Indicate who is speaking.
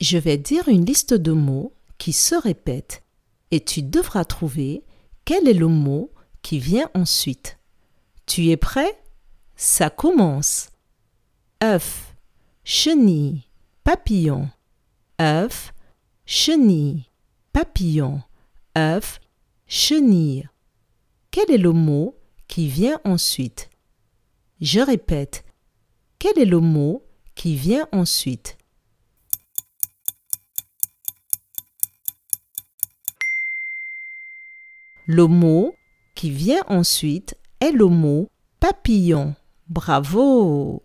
Speaker 1: Je vais dire une liste de mots qui se répètent et tu devras trouver quel est le mot qui vient ensuite. Tu es prêt? Ça commence. œuf, chenille, papillon, œuf, chenille, papillon, œuf, chenille. Quel est le mot qui vient ensuite? Je répète. Quel est le mot qui vient ensuite? Le mot qui vient ensuite est le mot papillon. Bravo